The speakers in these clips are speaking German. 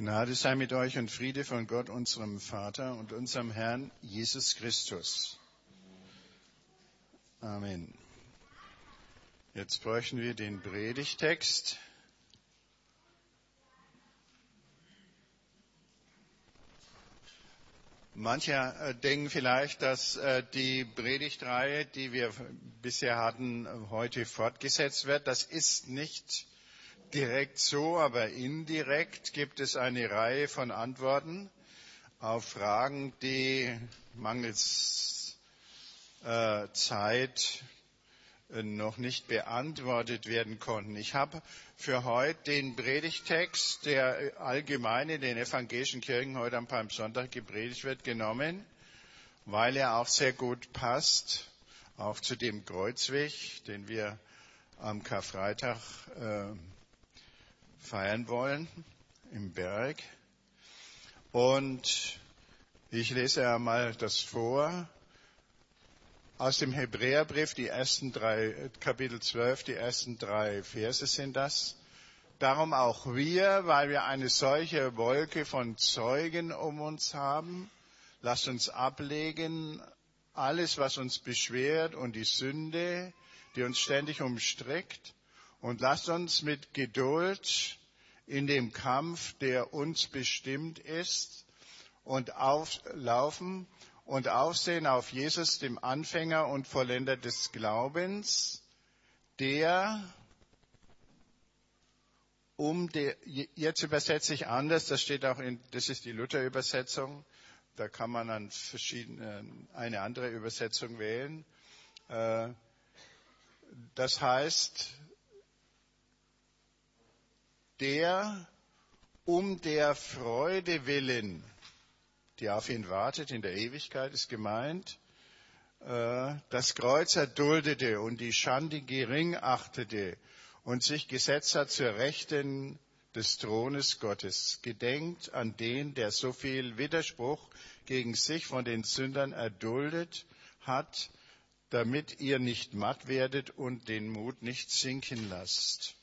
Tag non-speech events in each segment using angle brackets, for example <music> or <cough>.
Gnade sei mit euch und Friede von Gott, unserem Vater und unserem Herrn Jesus Christus. Amen. Jetzt bräuchten wir den Predigtext. Manche äh, denken vielleicht, dass äh, die Predigtreihe, die wir bisher hatten, heute fortgesetzt wird. Das ist nicht direkt so, aber indirekt gibt es eine Reihe von Antworten auf Fragen, die mangels äh, Zeit äh, noch nicht beantwortet werden konnten. Ich habe für heute den Predigtext, der allgemein in den evangelischen Kirchen heute am Palmsonntag gepredigt wird, genommen, weil er auch sehr gut passt, auch zu dem Kreuzweg, den wir am Karfreitag äh, feiern wollen im Berg. Und ich lese einmal das vor aus dem Hebräerbrief, die ersten drei, Kapitel 12, die ersten drei Verse sind das. Darum auch wir, weil wir eine solche Wolke von Zeugen um uns haben, lasst uns ablegen alles, was uns beschwert und die Sünde, die uns ständig umstrickt, und lasst uns mit Geduld in dem Kampf, der uns bestimmt ist, und auflaufen und aufsehen auf Jesus, dem Anfänger und Vollender des Glaubens, der um der, jetzt übersetze ich anders, das steht auch in, das ist die Luther-Übersetzung, da kann man dann verschiedene, eine andere Übersetzung wählen. Äh, das heißt, der um der Freude willen, die auf ihn wartet in der Ewigkeit, ist gemeint, äh, das Kreuz erduldete und die Schande gering achtete und sich gesetzt hat zur Rechten des Thrones Gottes. Gedenkt an den, der so viel Widerspruch gegen sich von den Sündern erduldet hat, damit ihr nicht matt werdet und den Mut nicht sinken lasst.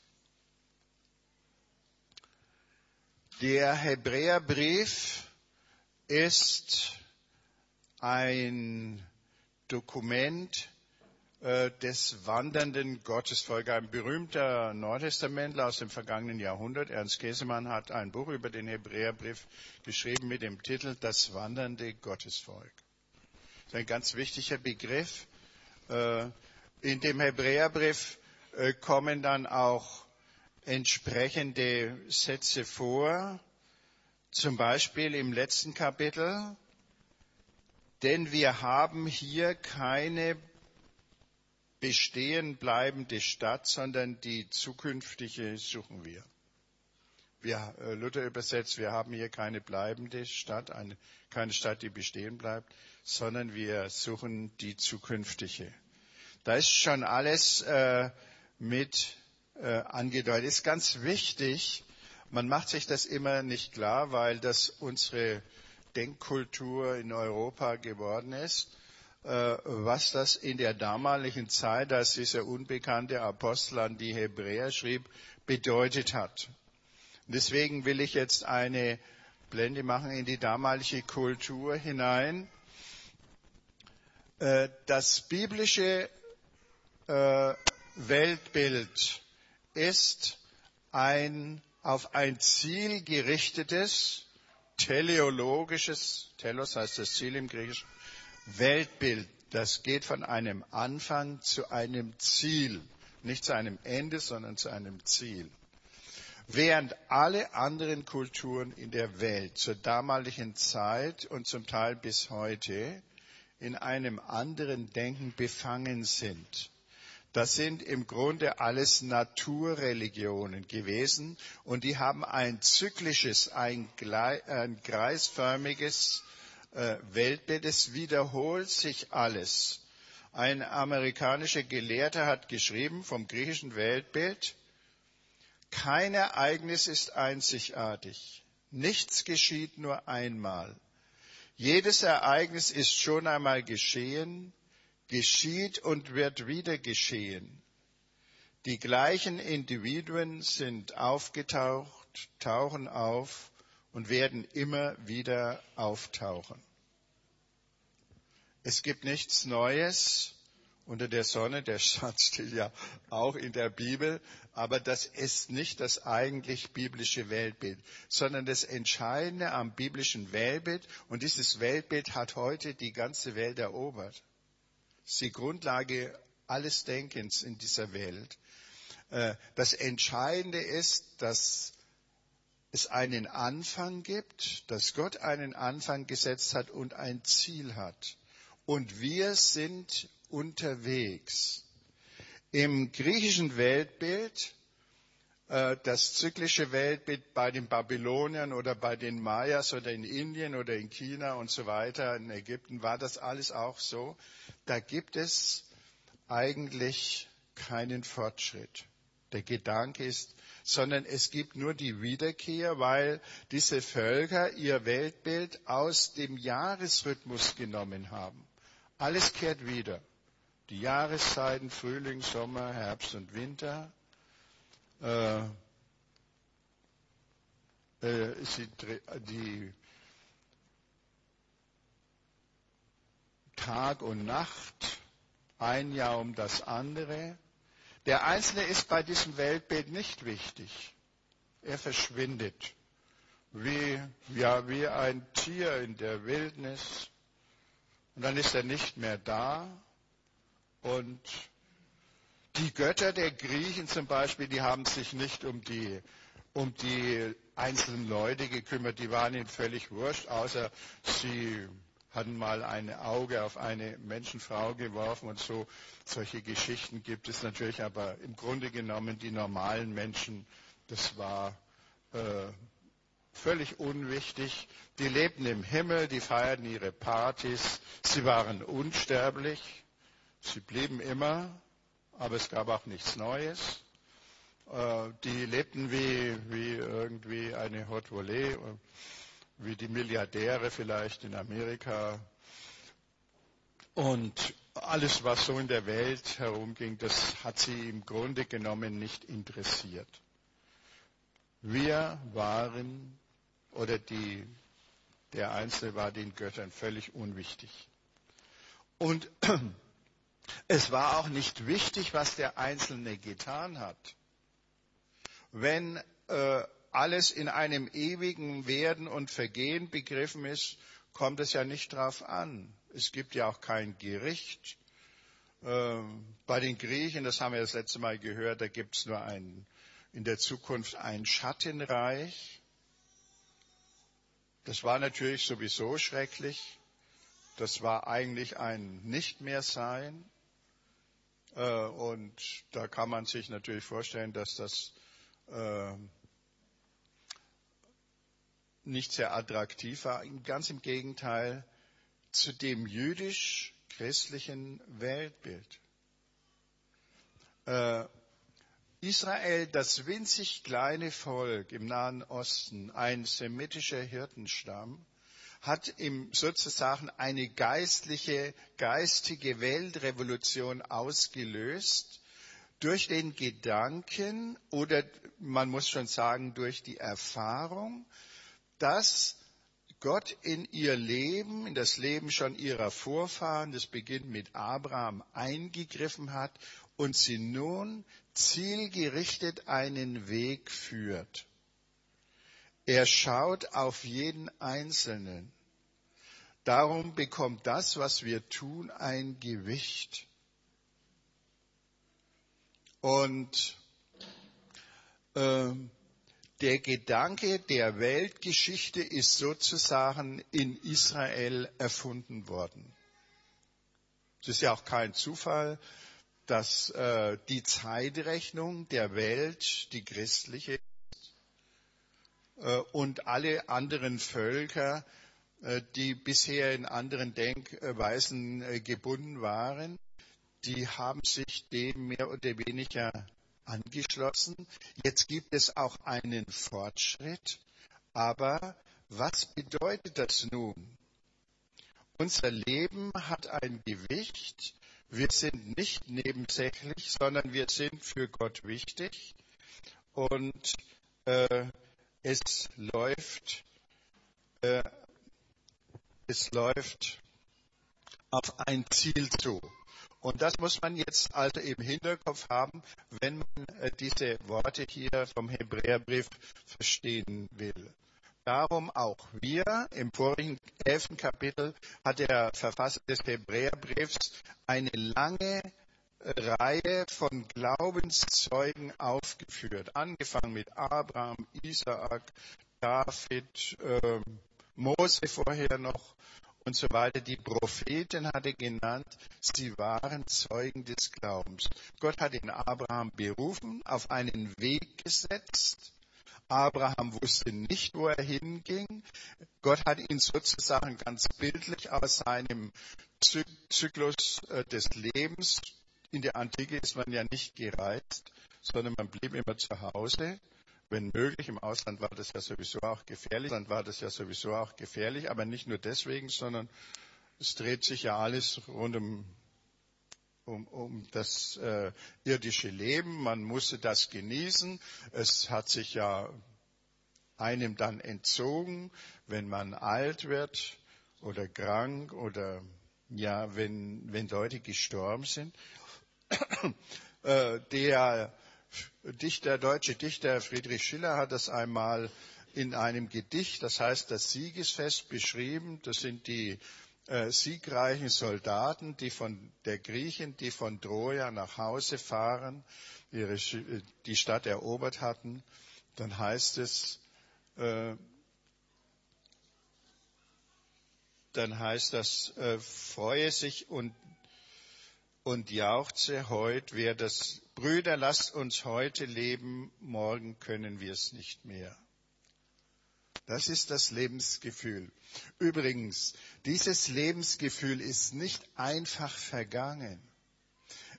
Der Hebräerbrief ist ein Dokument äh, des wandernden Gottesvolkes. Ein berühmter Neutestamentler aus dem vergangenen Jahrhundert, Ernst Käsemann, hat ein Buch über den Hebräerbrief geschrieben mit dem Titel Das wandernde Gottesvolk. Das ist ein ganz wichtiger Begriff. Äh, in dem Hebräerbrief äh, kommen dann auch entsprechende Sätze vor, zum Beispiel im letzten Kapitel, denn wir haben hier keine bestehen bleibende Stadt, sondern die zukünftige suchen wir. wir äh, Luther übersetzt, wir haben hier keine bleibende Stadt, eine, keine Stadt, die bestehen bleibt, sondern wir suchen die zukünftige. Da ist schon alles äh, mit äh, angedeutet. Ist ganz wichtig. Man macht sich das immer nicht klar, weil das unsere Denkkultur in Europa geworden ist, äh, was das in der damaligen Zeit, als dieser unbekannte Apostel an die Hebräer schrieb, bedeutet hat. Deswegen will ich jetzt eine Blende machen in die damalige Kultur hinein. Äh, das biblische Weltbild ist ein auf ein Ziel gerichtetes, teleologisches, telos heißt das Ziel im Griechischen, Weltbild. Das geht von einem Anfang zu einem Ziel. Nicht zu einem Ende, sondern zu einem Ziel. Während alle anderen Kulturen in der Welt zur damaligen Zeit und zum Teil bis heute in einem anderen Denken befangen sind. Das sind im Grunde alles Naturreligionen gewesen und die haben ein zyklisches, ein, ein kreisförmiges äh, Weltbild. Es wiederholt sich alles. Ein amerikanischer Gelehrter hat geschrieben vom griechischen Weltbild, kein Ereignis ist einzigartig. Nichts geschieht nur einmal. Jedes Ereignis ist schon einmal geschehen geschieht und wird wieder geschehen. Die gleichen Individuen sind aufgetaucht, tauchen auf und werden immer wieder auftauchen. Es gibt nichts Neues unter der Sonne, der <laughs> Satz steht ja auch in der Bibel, aber das ist nicht das eigentlich biblische Weltbild, sondern das Entscheidende am biblischen Weltbild, und dieses Weltbild hat heute die ganze Welt erobert. Ist die Grundlage alles Denkens in dieser Welt. Äh, das Entscheidende ist, dass es einen Anfang gibt, dass Gott einen Anfang gesetzt hat und ein Ziel hat. Und wir sind unterwegs. Im griechischen Weltbild, das zyklische Weltbild bei den Babyloniern oder bei den Mayas oder in Indien oder in China und so weiter, in Ägypten war das alles auch so. Da gibt es eigentlich keinen Fortschritt. Der Gedanke ist, sondern es gibt nur die Wiederkehr, weil diese Völker ihr Weltbild aus dem Jahresrhythmus genommen haben. Alles kehrt wieder. Die Jahreszeiten, Frühling, Sommer, Herbst und Winter. Äh, äh, die Tag und Nacht, ein Jahr um das andere. Der Einzelne ist bei diesem Weltbild nicht wichtig. Er verschwindet wie, ja, wie ein Tier in der Wildnis. Und dann ist er nicht mehr da. Und die Götter der Griechen zum Beispiel, die haben sich nicht um die, um die einzelnen Leute gekümmert. Die waren ihnen völlig wurscht, außer sie hatten mal ein Auge auf eine Menschenfrau geworfen und so. Solche Geschichten gibt es natürlich, aber im Grunde genommen die normalen Menschen, das war äh, völlig unwichtig. Die lebten im Himmel, die feierten ihre Partys, sie waren unsterblich, sie blieben immer, aber es gab auch nichts Neues. Äh, die lebten wie, wie irgendwie eine Haute Volée, äh, wie die Milliardäre vielleicht in Amerika. Und alles, was so in der Welt herumging, das hat sie im Grunde genommen nicht interessiert. Wir waren oder die, der Einzelne war den Göttern völlig unwichtig. Und es war auch nicht wichtig, was der Einzelne getan hat. Wenn äh, alles in einem ewigen Werden und Vergehen begriffen ist, kommt es ja nicht drauf an. Es gibt ja auch kein Gericht. Ähm, bei den Griechen, das haben wir das letzte Mal gehört, da gibt es nur ein, in der Zukunft ein Schattenreich. Das war natürlich sowieso schrecklich. Das war eigentlich ein Nicht-mehr-Sein. Äh, und da kann man sich natürlich vorstellen, dass das äh, nicht sehr attraktiv war. Ganz im Gegenteil zu dem jüdisch-christlichen Weltbild. Äh, Israel, das winzig kleine Volk im Nahen Osten, ein semitischer Hirtenstamm, hat im, sozusagen eine geistliche, geistige Weltrevolution ausgelöst durch den Gedanken oder man muss schon sagen durch die Erfahrung, dass Gott in ihr Leben, in das Leben schon ihrer Vorfahren, das beginnt mit Abraham, eingegriffen hat und sie nun zielgerichtet einen Weg führt. Er schaut auf jeden Einzelnen. Darum bekommt das, was wir tun, ein Gewicht. Und äh, der Gedanke der Weltgeschichte ist sozusagen in Israel erfunden worden. Es ist ja auch kein Zufall, dass äh, die Zeitrechnung der Welt die christliche ist und alle anderen Völker, äh, die bisher in anderen Denkweisen äh, gebunden waren, die haben sich dem mehr oder weniger angeschlossen. Jetzt gibt es auch einen Fortschritt, aber was bedeutet das nun? Unser Leben hat ein Gewicht, wir sind nicht nebensächlich, sondern wir sind für Gott wichtig. Und äh, es läuft äh, es läuft auf ein Ziel zu. Und das muss man jetzt also im Hinterkopf haben, wenn man äh, diese Worte hier vom Hebräerbrief verstehen will. Darum auch wir im vorigen elften Kapitel hat der Verfasser des Hebräerbriefs eine lange Reihe von Glaubenszeugen aufgeführt, angefangen mit Abraham, Isaak, David, äh, Mose vorher noch und so weiter. Die Propheten hat er genannt, sie waren Zeugen des Glaubens. Gott hat den Abraham berufen, auf einen Weg gesetzt. Abraham wusste nicht, wo er hinging. Gott hat ihn sozusagen ganz bildlich aus seinem Zyklus äh, des Lebens in der Antike ist man ja nicht gereist, sondern man blieb immer zu Hause. Wenn möglich, im Ausland war das ja sowieso auch gefährlich, dann war das ja sowieso auch gefährlich, aber nicht nur deswegen, sondern es dreht sich ja alles rund um, um, um das äh, irdische Leben. Man musste das genießen. Es hat sich ja einem dann entzogen, wenn man alt wird oder krank oder ja, wenn, wenn Leute gestorben sind. Äh, der Dichter, deutsche Dichter Friedrich Schiller hat das einmal in einem Gedicht, das heißt das Siegesfest, beschrieben. Das sind die äh, siegreichen Soldaten, die von der Griechen, die von Troja nach Hause fahren, ihre, die Stadt erobert hatten. Dann heißt es, äh, dann heißt das, äh, freue sich und und jauchze heut, wer das, Brüder, lasst uns heute leben, morgen können wir es nicht mehr. Das ist das Lebensgefühl. Übrigens, dieses Lebensgefühl ist nicht einfach vergangen.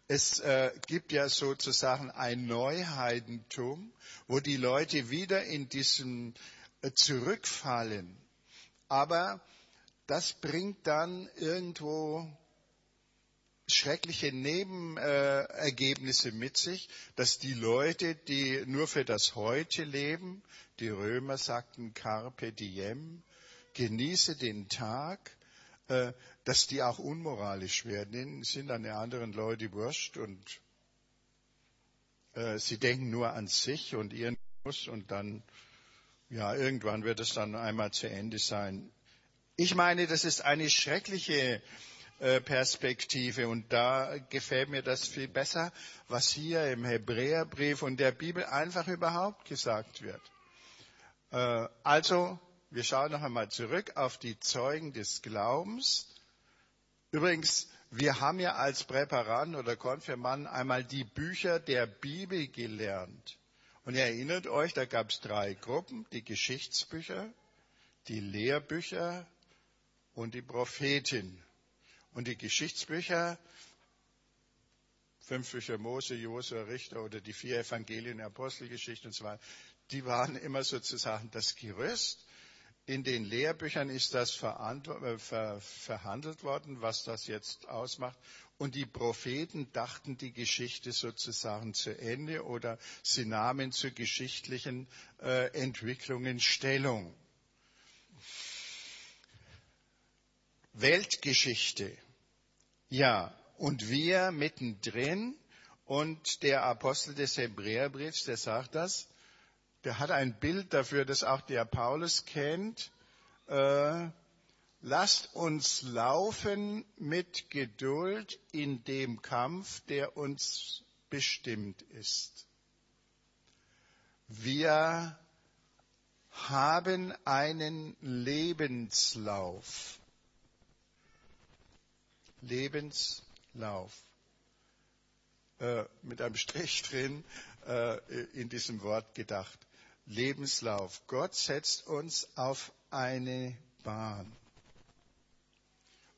Es äh, gibt ja sozusagen ein Neuheidentum, wo die Leute wieder in diesem äh, zurückfallen. Aber das bringt dann irgendwo schreckliche Nebenergebnisse mit sich, dass die Leute, die nur für das Heute leben, die Römer sagten Carpe diem, genieße den Tag, äh, dass die auch unmoralisch werden. Denen sind an den anderen Leute wurscht und äh, sie denken nur an sich und ihren Muss und dann, ja, irgendwann wird es dann einmal zu Ende sein. Ich meine, das ist eine schreckliche Perspektive. Und da gefällt mir das viel besser, was hier im Hebräerbrief und der Bibel einfach überhaupt gesagt wird. Äh, also, wir schauen noch einmal zurück auf die Zeugen des Glaubens. Übrigens, wir haben ja als Präparant oder Konfirmand einmal die Bücher der Bibel gelernt. Und ihr erinnert euch, da gab es drei Gruppen, die Geschichtsbücher, die Lehrbücher und die Prophetin. Und die Geschichtsbücher, fünf Bücher Mose, Josua, Richter oder die vier Evangelien, Apostelgeschichte und so weiter, die waren immer sozusagen das Gerüst. In den Lehrbüchern ist das äh, verhandelt worden, was das jetzt ausmacht. Und die Propheten dachten die Geschichte sozusagen zu Ende oder sie nahmen zu geschichtlichen äh, Entwicklungen Stellung. Weltgeschichte. Ja, und wir mittendrin und der Apostel des Hebräerbriefs, der sagt das, der hat ein Bild dafür, das auch der Paulus kennt. Äh, lasst uns laufen mit Geduld in dem Kampf, der uns bestimmt ist. Wir haben einen Lebenslauf. Lebenslauf. Äh, mit einem Strich <laughs> drin äh, in diesem Wort gedacht. Lebenslauf. Gott setzt uns auf eine Bahn.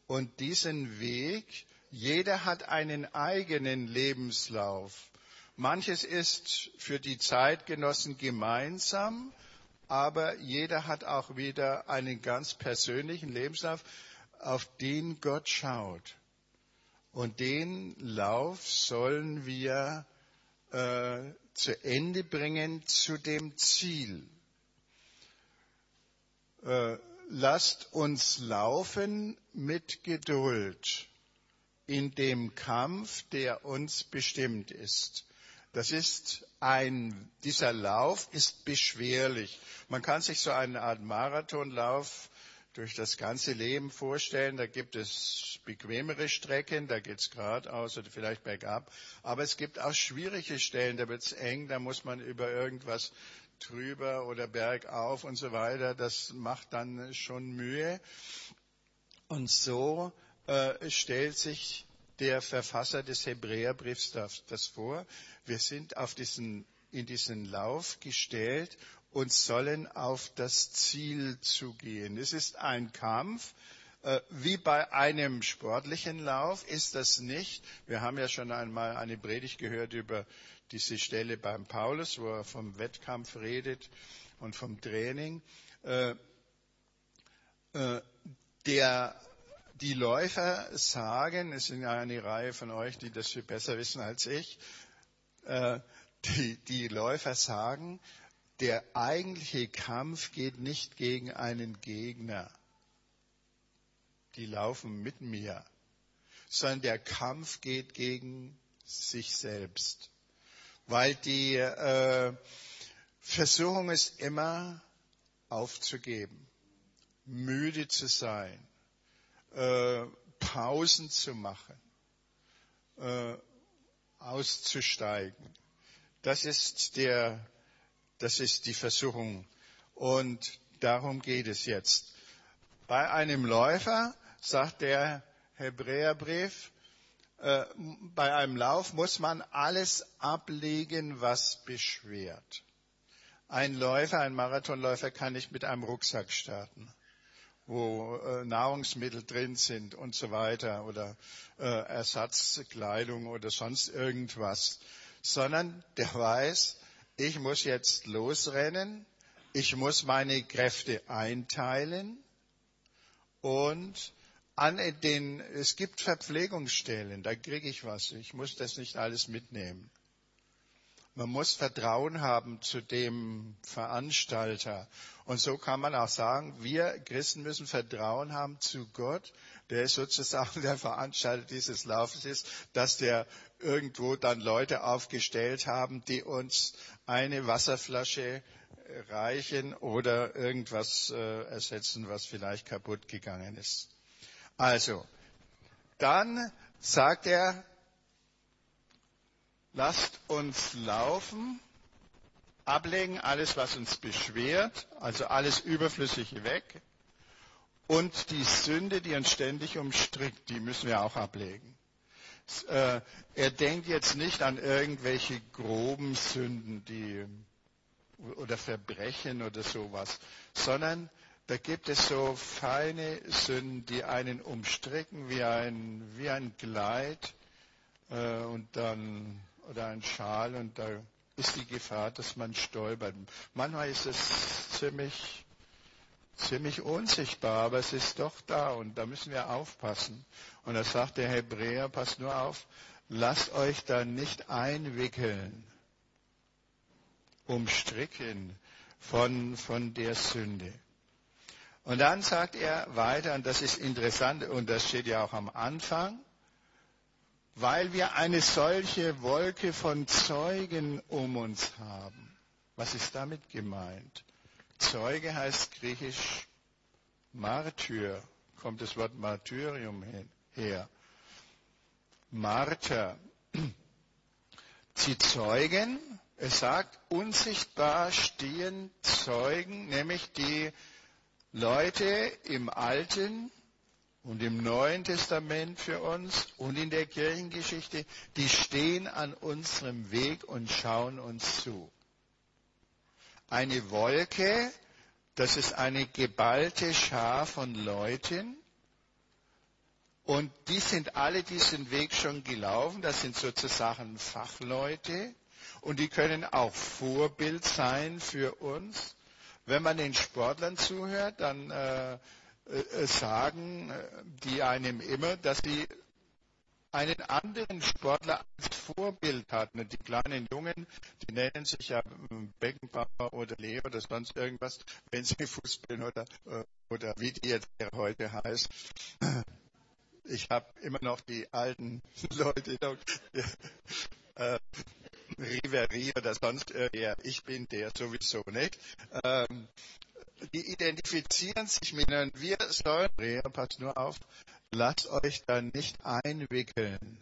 Und diesen Weg, jeder hat einen eigenen Lebenslauf. Manches ist für die Zeitgenossen gemeinsam, aber jeder hat auch wieder einen ganz persönlichen Lebenslauf auf den Gott schaut. Und den Lauf sollen wir äh, zu Ende bringen zu dem Ziel. Äh, lasst uns laufen mit Geduld in dem Kampf, der uns bestimmt ist. Das ist ein, dieser Lauf ist beschwerlich. Man kann sich so eine Art Marathonlauf durch das ganze Leben vorstellen. Da gibt es bequemere Strecken, da geht es geradeaus oder vielleicht bergab. Aber es gibt auch schwierige Stellen, da wird es eng, da muss man über irgendwas drüber oder bergauf und so weiter. Das macht dann schon Mühe. Und so äh, stellt sich der Verfasser des Hebräerbriefs das vor. Wir sind auf diesen, in diesen Lauf gestellt und sollen auf das Ziel zugehen. Es ist ein Kampf. Äh, wie bei einem sportlichen Lauf ist das nicht. Wir haben ja schon einmal eine Predigt gehört über diese Stelle beim Paulus, wo er vom Wettkampf redet und vom Training. Äh, äh, der, die Läufer sagen, es sind ja eine Reihe von euch, die das viel besser wissen als ich, die, die Läufer sagen, der eigentliche Kampf geht nicht gegen einen Gegner. Die laufen mit mir, sondern der Kampf geht gegen sich selbst. Weil die äh, Versuchung ist immer aufzugeben, müde zu sein, äh, Pausen zu machen, äh, auszusteigen. Das ist der das ist die Versuchung. Und darum geht es jetzt. Bei einem Läufer, sagt der Hebräerbrief, äh, bei einem Lauf muss man alles ablegen, was beschwert. Ein Läufer, ein Marathonläufer kann nicht mit einem Rucksack starten, wo äh, Nahrungsmittel drin sind und so weiter oder äh, Ersatzkleidung oder sonst irgendwas, sondern der weiß, ich muss jetzt losrennen, ich muss meine Kräfte einteilen und an den, es gibt Verpflegungsstellen, da kriege ich was. Ich muss das nicht alles mitnehmen. Man muss Vertrauen haben zu dem Veranstalter. Und so kann man auch sagen, wir Christen müssen Vertrauen haben zu Gott, der sozusagen <laughs> der Veranstalter dieses Laufes ist, dass der irgendwo dann Leute aufgestellt haben, die uns eine Wasserflasche reichen oder irgendwas äh, ersetzen, was vielleicht kaputt gegangen ist. Also, dann sagt er, lasst uns laufen, ablegen alles, was uns beschwert, also alles Überflüssige weg, und die Sünde, die uns ständig umstrickt, die müssen wir auch ablegen. Äh, er denkt jetzt nicht an irgendwelche groben Sünden, die oder Verbrechen oder sowas, sondern da gibt es so feine Sünden, die einen umstricken wie ein, wie ein Kleid äh, und dann, oder ein Schal und da ist die Gefahr, dass man stolpert. Manchmal ist es ziemlich ziemlich unsichtbar, aber es ist doch da und da müssen wir aufpassen. Und da sagt der Hebräer, passt nur auf, lasst euch da nicht einwickeln, umstricken von, von der Sünde. Und dann sagt er weiter, und das ist interessant, und das steht ja auch am Anfang, weil wir eine solche Wolke von Zeugen um uns haben. Was ist damit gemeint? Zeuge heißt griechisch Martyr, kommt das Wort Martyrium her. Martyr. Sie zeugen, es sagt, unsichtbar stehen Zeugen, nämlich die Leute im Alten und im Neuen Testament für uns und in der Kirchengeschichte, die stehen an unserem Weg und schauen uns zu eine Wolke, das ist eine geballte Schar von Leuten. Und die sind alle diesen Weg schon gelaufen. Das sind sozusagen Fachleute. Und die können auch Vorbild sein für uns. Wenn man den Sportlern zuhört, dann äh, äh, sagen äh, die einem immer, dass sie einen anderen Sportler als Vorbild hatten. Die kleinen Jungen, die nennen sich ja Beckenbauer oder Leo oder sonst irgendwas, wenn sie Fußball oder äh, oder wie die jetzt heute heißt. Ich habe immer noch die alten <laughs> Leute, äh, Riverie oder sonst irgendwer. Ich bin der sowieso nicht. Ähm, die identifizieren sich mit und wir sollen, passt nur auf, lasst euch da nicht einwickeln,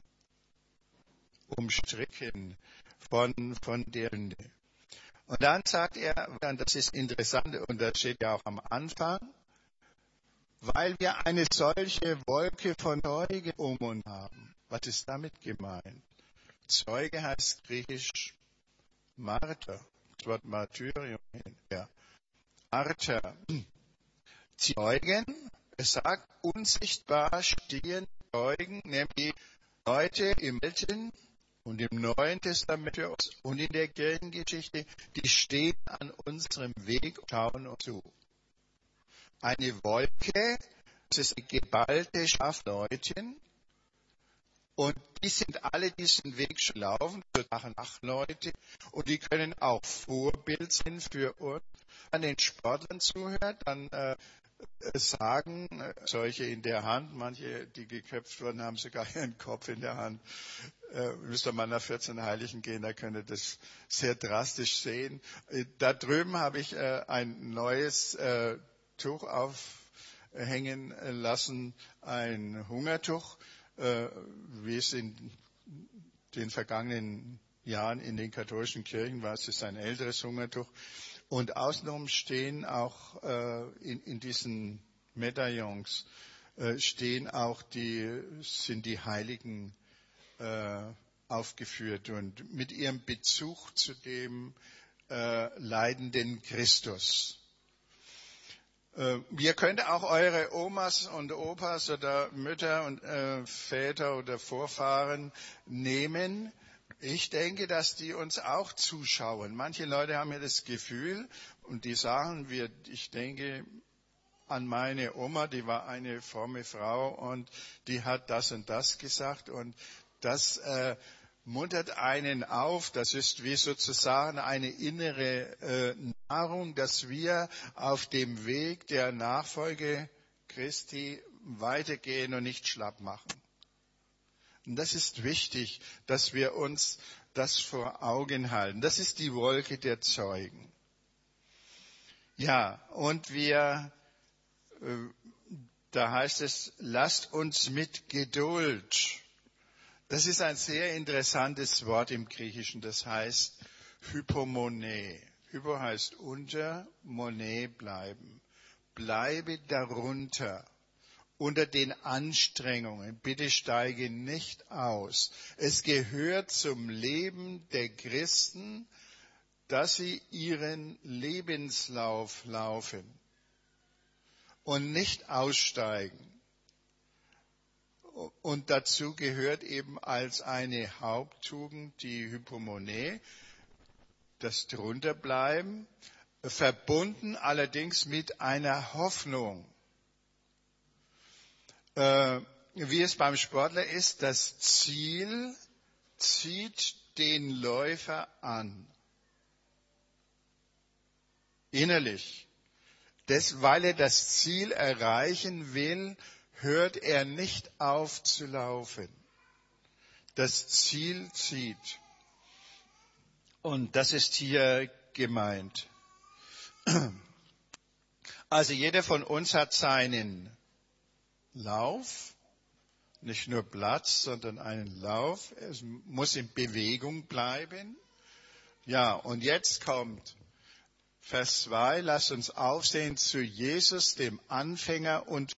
umstricken von, von Sünde. Und dann sagt er, das ist interessant, und das steht ja auch am Anfang, weil wir eine solche Wolke von Zeugen um uns haben. Was ist damit gemeint? Zeuge heißt griechisch Martyr. Das Wort Martyrium. Ja. Martyr. Zeugen, es sagt, unsichtbar stehen Zeugen, nämlich Leute im Alten und im Neuen Testament und in der Kirchengeschichte, die stehen an unserem Weg und schauen uns zu. Eine Wolke, das ist eine geballte Schafleutchen, und die sind alle diesen Weg schon laufen, so acht Leute, und die können auch Vorbild sein für uns. An den Sportlern zuhört, dann äh, sagen, solche in der Hand, manche, die geköpft wurden, haben sogar ihren Kopf in der Hand. Äh, müsste man nach 14 Heiligen gehen, da könnt ihr das sehr drastisch sehen. Äh, da drüben habe ich äh, ein neues äh, Tuch aufhängen lassen, ein Hungertuch, äh, wie es in den vergangenen Jahren in den katholischen Kirchen war. Es ist ein älteres Hungertuch. Und außenrum stehen auch äh, in, in diesen Medaillons äh, stehen auch die, sind die Heiligen äh, aufgeführt und mit ihrem Bezug zu dem äh, leidenden Christus. Äh, ihr könnt auch eure Omas und Opas oder Mütter und äh, Väter oder Vorfahren nehmen ich denke, dass die uns auch zuschauen. Manche Leute haben ja das Gefühl und die sagen, wir, ich denke an meine Oma, die war eine fromme Frau und die hat das und das gesagt und das äh, muntert einen auf. Das ist wie sozusagen eine innere äh, Nahrung, dass wir auf dem Weg der Nachfolge Christi weitergehen und nicht schlapp machen. Und das ist wichtig, dass wir uns das vor Augen halten. Das ist die Wolke der Zeugen. Ja, und wir, äh, da heißt es, lasst uns mit Geduld. Das ist ein sehr interessantes Wort im Griechischen. Das heißt Hypomone. Hypo heißt unter, Monet bleiben. Bleibe darunter unter den Anstrengungen. Bitte steige nicht aus. Es gehört zum Leben der Christen, dass sie ihren Lebenslauf laufen und nicht aussteigen. Und dazu gehört eben als eine Haupttugend die Hypomone, das drunterbleiben, verbunden allerdings mit einer Hoffnung äh, wie es beim Sportler ist, das Ziel zieht den Läufer an. Innerlich. Das, weil er das Ziel erreichen will, hört er nicht auf zu laufen. Das Ziel zieht. Und das ist hier gemeint. <clears throat> Also jeder von uns hat seinen Lauf, nicht nur Platz, sondern einen Lauf. Es muss in Bewegung bleiben. Ja, und jetzt kommt Vers 2, lasst uns aufsehen zu Jesus, dem Anfänger und